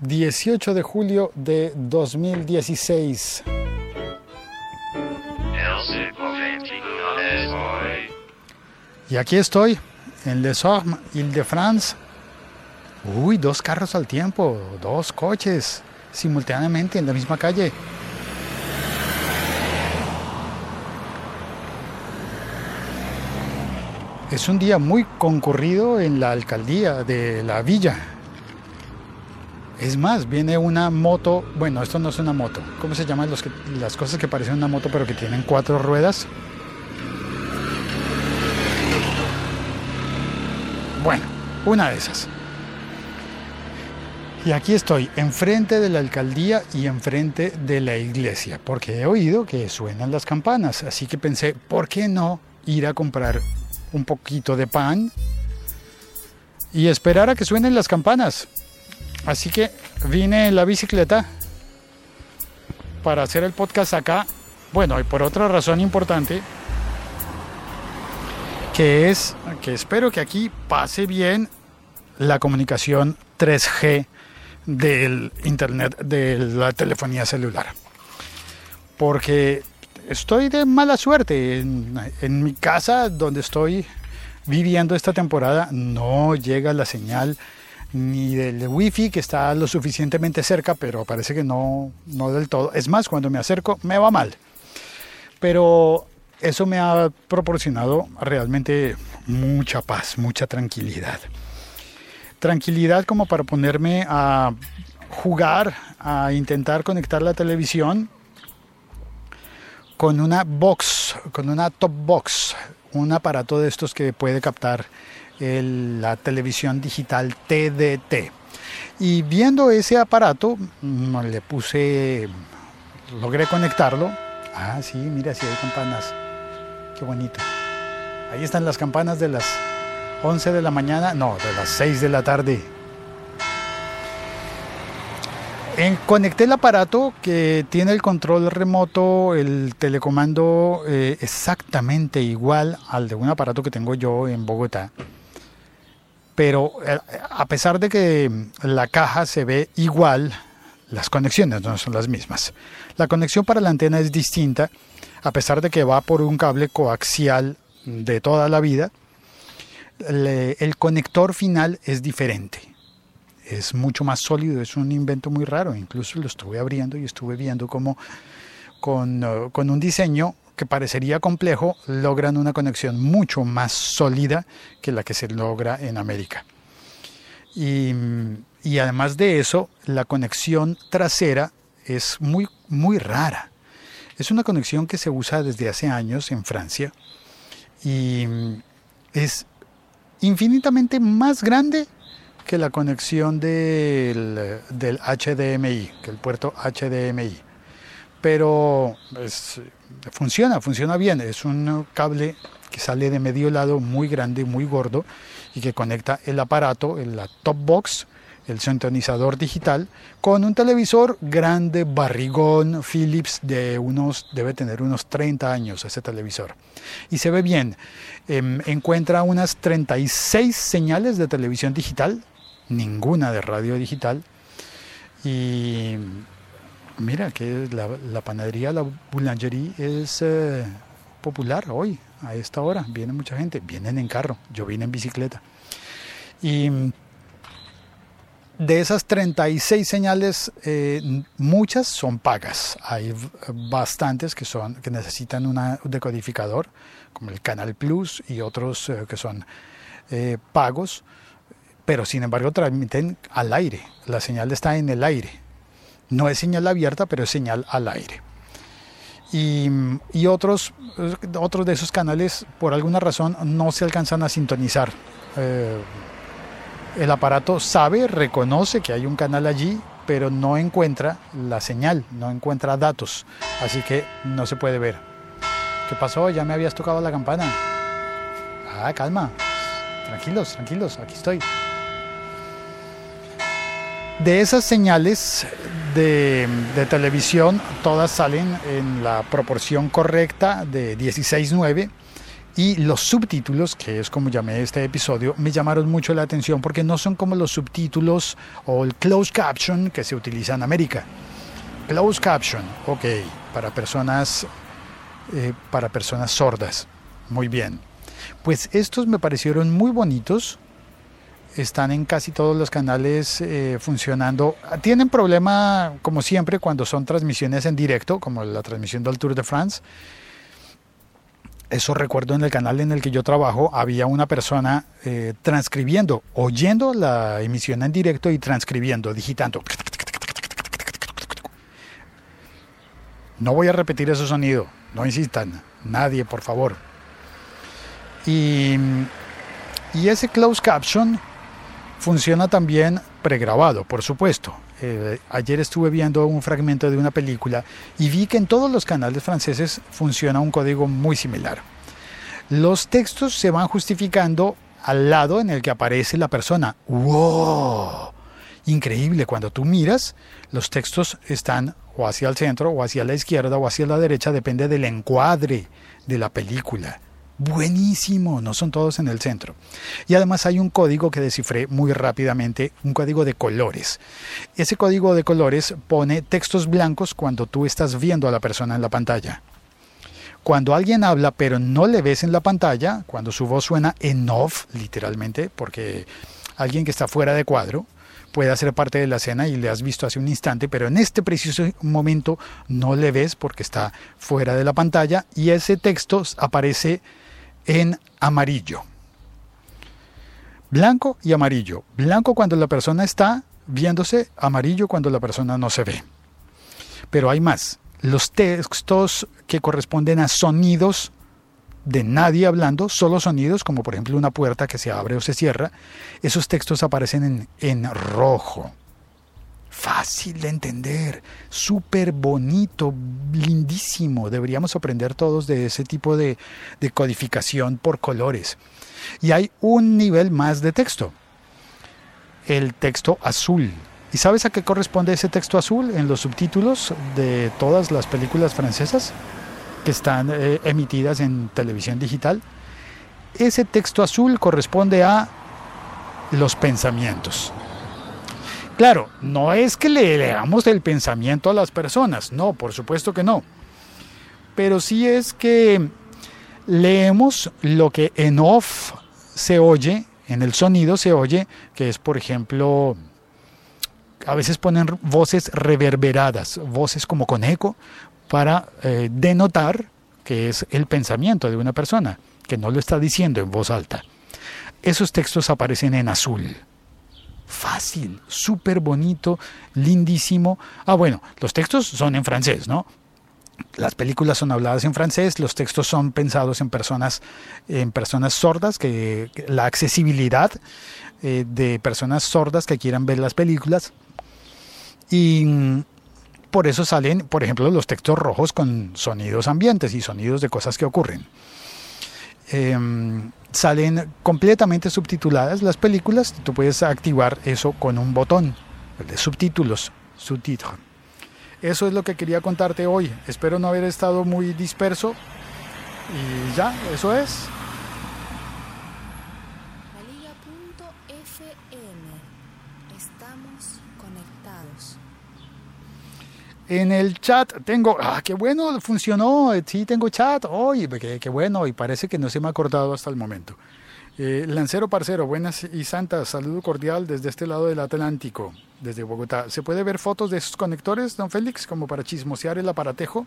18 de julio de 2016. Y aquí estoy, en Les Ormes, Ile-de-France. Uy, dos carros al tiempo, dos coches simultáneamente en la misma calle. Es un día muy concurrido en la alcaldía de la villa. Es más, viene una moto, bueno, esto no es una moto, ¿cómo se llaman los que, las cosas que parecen una moto pero que tienen cuatro ruedas? Bueno, una de esas. Y aquí estoy, enfrente de la alcaldía y enfrente de la iglesia, porque he oído que suenan las campanas, así que pensé, ¿por qué no ir a comprar un poquito de pan y esperar a que suenen las campanas? Así que vine en la bicicleta para hacer el podcast acá. Bueno, y por otra razón importante, que es que espero que aquí pase bien la comunicación 3G del Internet, de la telefonía celular. Porque estoy de mala suerte. En, en, mi casa donde estoy viviendo esta temporada no llega la señal ni del wifi que está lo suficientemente cerca, pero parece que no, no del todo. Es más, cuando me acerco me va mal. Pero eso me ha proporcionado realmente mucha paz, mucha tranquilidad. Tranquilidad como para ponerme a jugar, a intentar conectar la televisión con una box, con una top box, un aparato de estos que puede captar el, la televisión digital TDT. Y viendo ese aparato, le puse, logré conectarlo. Ah, sí, mira, si hay campanas. Qué bonito. Ahí están las campanas de las 11 de la mañana, no, de las 6 de la tarde. Conecté el aparato que tiene el control remoto, el telecomando eh, exactamente igual al de un aparato que tengo yo en Bogotá. Pero eh, a pesar de que la caja se ve igual, las conexiones no son las mismas. La conexión para la antena es distinta, a pesar de que va por un cable coaxial de toda la vida. el conector final es diferente es mucho más sólido, es un invento muy raro, incluso lo estuve abriendo y estuve viendo cómo con, uh, con un diseño que parecería complejo, logran una conexión mucho más sólida que la que se logra en América. Y, además de eso, la conexión trasera es muy, muy rara. Es una conexión que se usa desde hace años en Francia y es infinitamente más grande que la conexión del, del HDMI, que el puerto HDMI. Pero funciona, funciona bien. Es un cable que sale de medio lado muy grande, muy gordo y que conecta el aparato, la top box, el sintonizador digital, con un televisor grande, barrigón, Philips, de unos, debe tener unos 30 años ese televisor. Y se ve bien. Eh, encuentra unas 36 señales de televisión digital ninguna de radio digital. Y mira que la, panadería, la boulangerie es eh, popular hoy, a esta hora. Viene mucha gente, vienen en carro, yo vine en bicicleta. Y de esas 36 señales, eh, muchas son pagas. Hay bastantes que, son, que necesitan un decodificador, como el Canal Plus y otros eh, que son pagos pero sin embargo transmiten al aire. La señal está en el aire. No es señal abierta, pero es señal al aire. Y, otros, otros de esos canales, por alguna razón, no se alcanzan a sintonizar. Eh, el aparato sabe, reconoce que hay un canal allí, pero no encuentra la señal, no encuentra datos, así que no se puede ver. ¿Qué pasó? Ya me habías tocado la campana. Ah, calma. Tranquilos, tranquilos, aquí estoy. De esas señales de, televisión, todas salen en la proporción correcta de 16-9 Y los subtítulos, que es como llamé este episodio, me llamaron mucho la atención porque no son como los subtítulos o el closed caption que se utiliza en América. Closed caption, ok, para personas, eh, para personas sordas. Muy bien. Pues estos me parecieron muy bonitos. Están en casi todos los canales eh, funcionando. Tienen problema, como siempre, cuando son transmisiones en directo, como la transmisión del Tour de France eso recuerdo en el canal en el que yo trabajo, había una persona eh, transcribiendo, oyendo la emisión en directo y transcribiendo, digitando. No voy a repetir ese sonido, no insistan, nadie, por favor. Y, y ese closed caption funciona también pregrabado, por supuesto. Eh, ayer estuve viendo un fragmento de una película y vi que en todos los canales franceses funciona un código muy similar. Los textos se van justificando al lado en el que aparece la persona. ¡Wow! Increíble, cuando tú miras, los textos están o hacia el centro, o hacia la izquierda, o hacia la derecha, depende del encuadre de la película buenísimo, no son todos en el centro. Y además hay un código que descifré muy rápidamente, un código de colores. Ese código de colores pone textos blancos cuando tú estás viendo a la persona en la pantalla. Cuando alguien habla pero no le ves en la pantalla, cuando su voz suena en off, literalmente, porque alguien que está fuera de cuadro, puede hacer parte de la escena y le has visto hace un instante, pero en este preciso momento no le ves porque está fuera de la pantalla y ese texto aparece en amarillo. Blanco y amarillo. Blanco cuando la persona está viéndose, amarillo cuando la persona no se ve. Pero hay más. Los textos que corresponden a sonidos de nadie hablando, solo sonidos, como por ejemplo una puerta que se abre o se cierra, esos textos aparecen en, en rojo fácil de entender, súper bonito, lindísimo. Deberíamos aprender todos de ese tipo de, codificación por colores. Y hay un nivel más de texto, el texto azul. ¿Y sabes a qué corresponde ese texto azul en los subtítulos de todas las películas francesas que están eh, emitidas en televisión digital? Ese texto azul corresponde a los pensamientos. Claro, no es que le leamos el pensamiento a las personas, no, por supuesto que no. Pero sí es que leemos lo que en off se oye, en el sonido se oye, que es por ejemplo, a veces ponen voces reverberadas, voces como con eco, para eh, denotar que es el pensamiento de una persona, que no lo está diciendo en voz alta. Esos textos aparecen en azul fácil, súper bonito, lindísimo. Ah, bueno, los textos son en francés, ¿no? Las películas son habladas en francés, los textos son pensados en personas, en personas sordas, que, la accesibilidad eh, de personas sordas que quieran ver las películas. Y mm, por eso salen, por ejemplo, los textos rojos con sonidos ambientes y sonidos de cosas que ocurren. Em, salen completamente subtituladas las películas. Tú puedes activar eso con un botón, de subtítulos, subtítulo. Eso es lo que quería contarte hoy. Espero no haber estado muy disperso. Y ya, eso es. En el chat tengo, ah, qué bueno, funcionó, sí tengo chat, hoy, qué, bueno, y parece que no se me ha acordado hasta el momento. Eh, Lancero Parcero, buenas y santas, saludo cordial desde este lado del Atlántico, desde Bogotá. ¿Se puede ver fotos de esos conectores, don Félix, como para chismosear el aparatejo?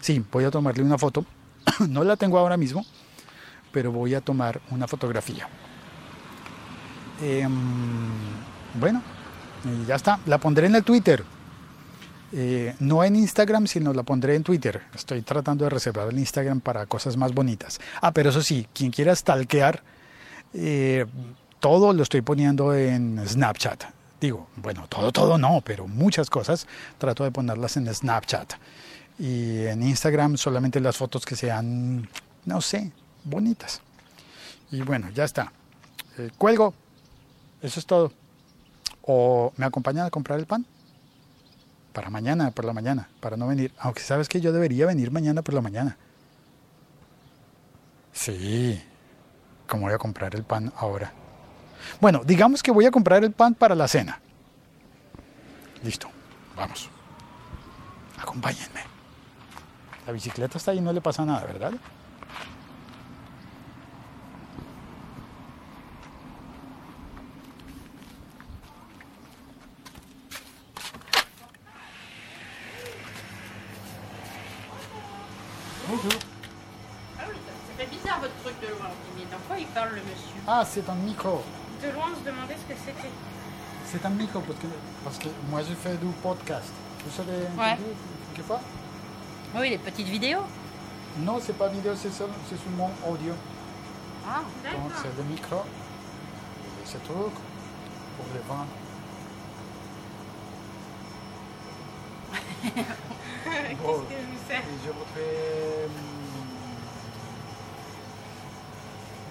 Sí, voy a tomarle una foto. no la tengo ahora mismo, pero voy a tomar una fotografía. Em, bueno, ya está, la pondré en el Twitter. Eh, no en Instagram, sino la pondré en Twitter. Estoy tratando de reservar el Instagram para cosas más bonitas. Ah, pero eso sí, quien quiera stalkear, eh, todo lo estoy poniendo en Snapchat. Digo, bueno, todo, todo no, pero muchas cosas trato de ponerlas en Snapchat. Y en Instagram solamente las fotos que sean, no sé, bonitas. Y bueno, ya está. Eh, cuelgo. Eso es todo. ¿O me acompañan a comprar el pan? Para mañana por la mañana, para no venir. Aunque sabes que yo debería venir mañana por la mañana. Sí. ¿Cómo voy a comprar el pan ahora? Bueno, digamos que voy a comprar el pan para la cena. Listo, vamos. Acompáñenme. La bicicleta está ahí, no le pasa nada, ¿verdad? C'est un micro. De loin, on se demandait ce que c'était. C'est un micro parce que, parce que moi je fais du podcast. Vous savez Ouais. quelquefois Oui, les petites vidéos. Non, c'est pas vidéo, c'est seul- c'est seulement audio. Ah, Donc c'est le micro. Et ce truc pour le vendre. Bon, Qu'est-ce que je vous sers et je voudrais hum,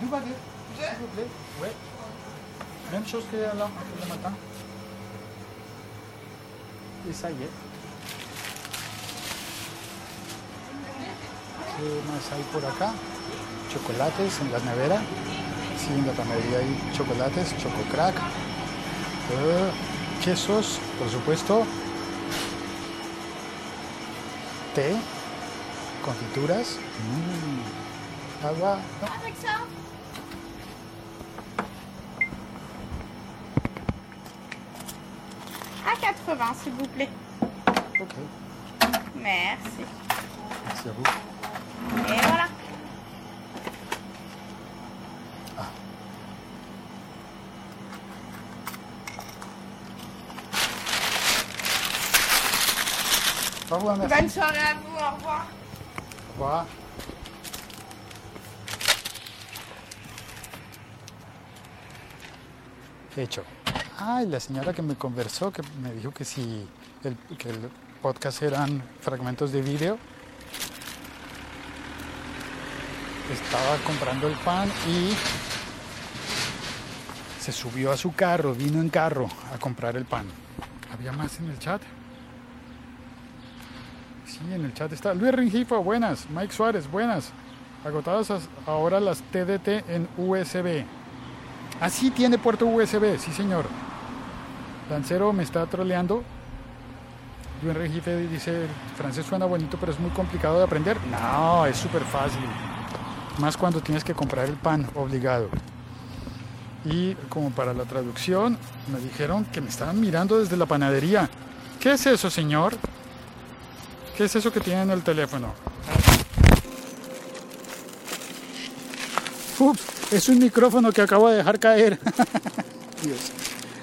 du baguette, Même que là, le matin. Et ça. ¿Qué más hay por acá? Chocolates en la nevera. Sí, en la panadería hay chocolates, choco crack. Eh, quesos, por supuesto. Té, confituras. Mm, agua. 80, s'il vous plaît. ok. Merci. Merci à vous. Et voilà. Au revoir, merci. Bonne soirée à vous, au revoir. Au revoir. Hecho. Ay, la señora que me conversó, que me dijo que si el, que el podcast eran fragmentos de vídeo, estaba comprando el pan y se subió a su carro, vino en carro a comprar el pan. ¿Había más en el chat? Sí, en el chat está. Luis Rengifo, buenas. Mike Suárez, buenas. Agotadas as- ahora las TDT en USB. Así tiene puerto USB, sí señor. Lancero me está troleando. Luis Rengifo dice, el francés suena bonito, pero es muy complicado de aprender. No, es súper fácil. Más cuando tienes que comprar el pan obligado. Y como para la traducción, me dijeron que me estaban mirando desde la panadería. ¿Qué es eso, señor? ¿Qué es eso que tiene en el teléfono? Ups, es un micrófono que acabo de dejar caer. Dios,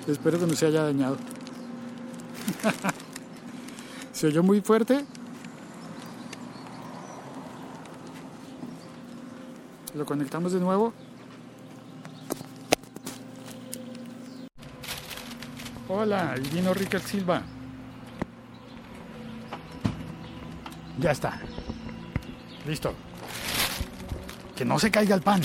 espero que no se haya dañado. ¿Se oyó muy fuerte? ¿Lo conectamos de nuevo? Hola, y vino Ricker Silva. Ya está. Listo. Que no se caiga el pan.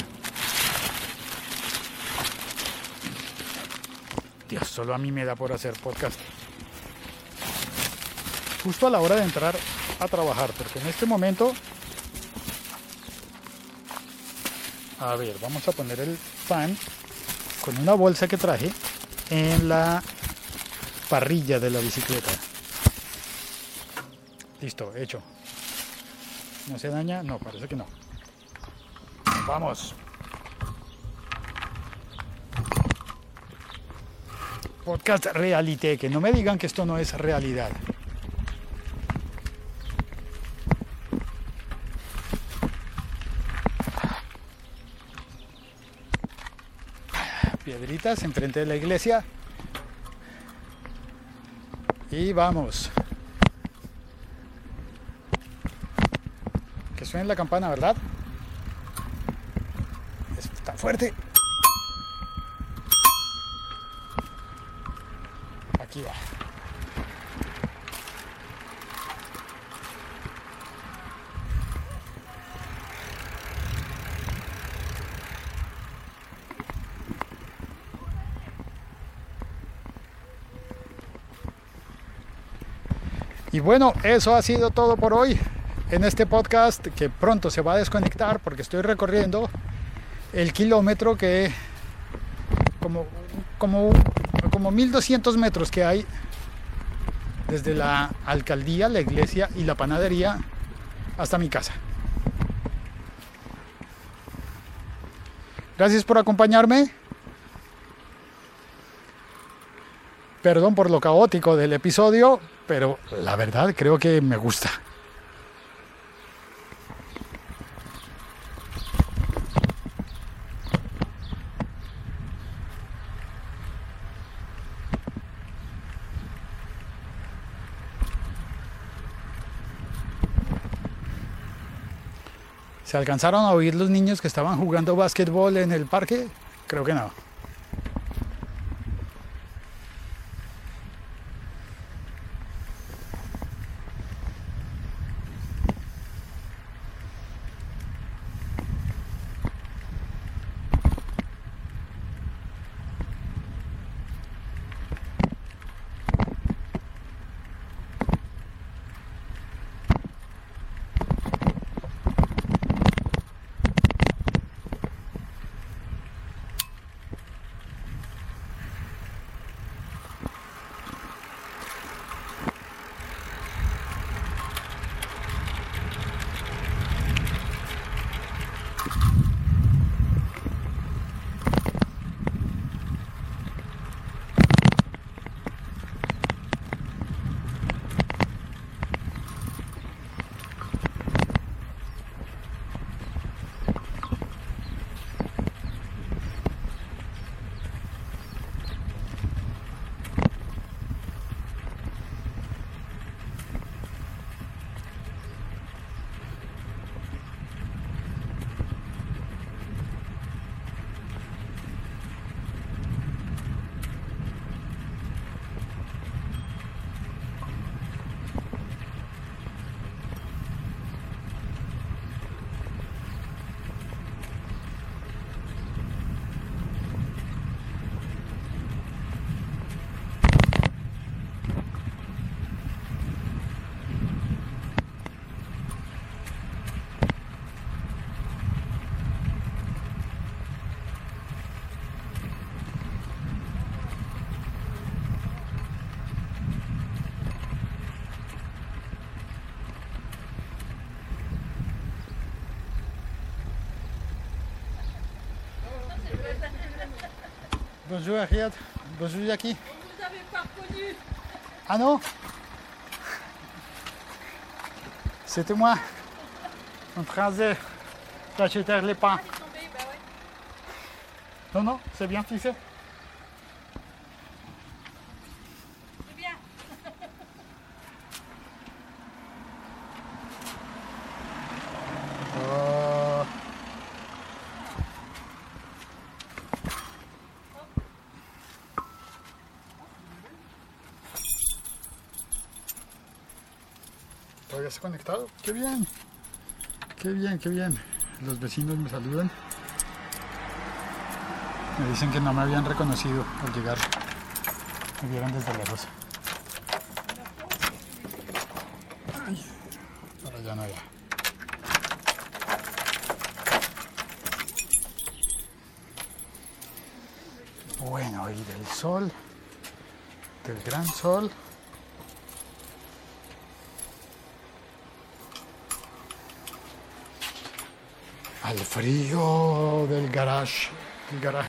Dios, solo a mí me da por hacer podcast. Justo a la hora de entrar a trabajar, porque en este momento... A ver, vamos a poner el pan con una bolsa que traje en la parrilla de la bicicleta. Listo, hecho. ¿No se daña? No, parece que no. Vamos. Podcast Realite, que no me digan que esto no es realidad. Piedritas enfrente de la iglesia. Y vamos. Que suene la campana, ¿verdad? Está fuerte. Y bueno, eso ha sido todo por hoy en este podcast que pronto se va a desconectar porque estoy recorriendo el kilómetro que como, como, como 1200 metros que hay desde la alcaldía, la iglesia y la panadería hasta mi casa. Gracias por acompañarme. Perdón por lo caótico del episodio, pero la verdad creo que me gusta. ¿Se alcanzaron a oír los niños que estaban jugando básquetbol en el parque? Creo que no. Bonjour Ariad, bonjour Jackie. Vous avez pas reconnu Ah non? C'était moi en train d'acheter les pains. Est tombé, bah ouais. Non, non, c'est bien fixé. Ha conectado. Qué bien. Qué bien, qué bien. Los vecinos me saludan. Me dicen que no me habían reconocido al llegar. Me vieron desde lejos. Ay, para allá no. Bueno, y del sol, del gran sol. Al frío del garage.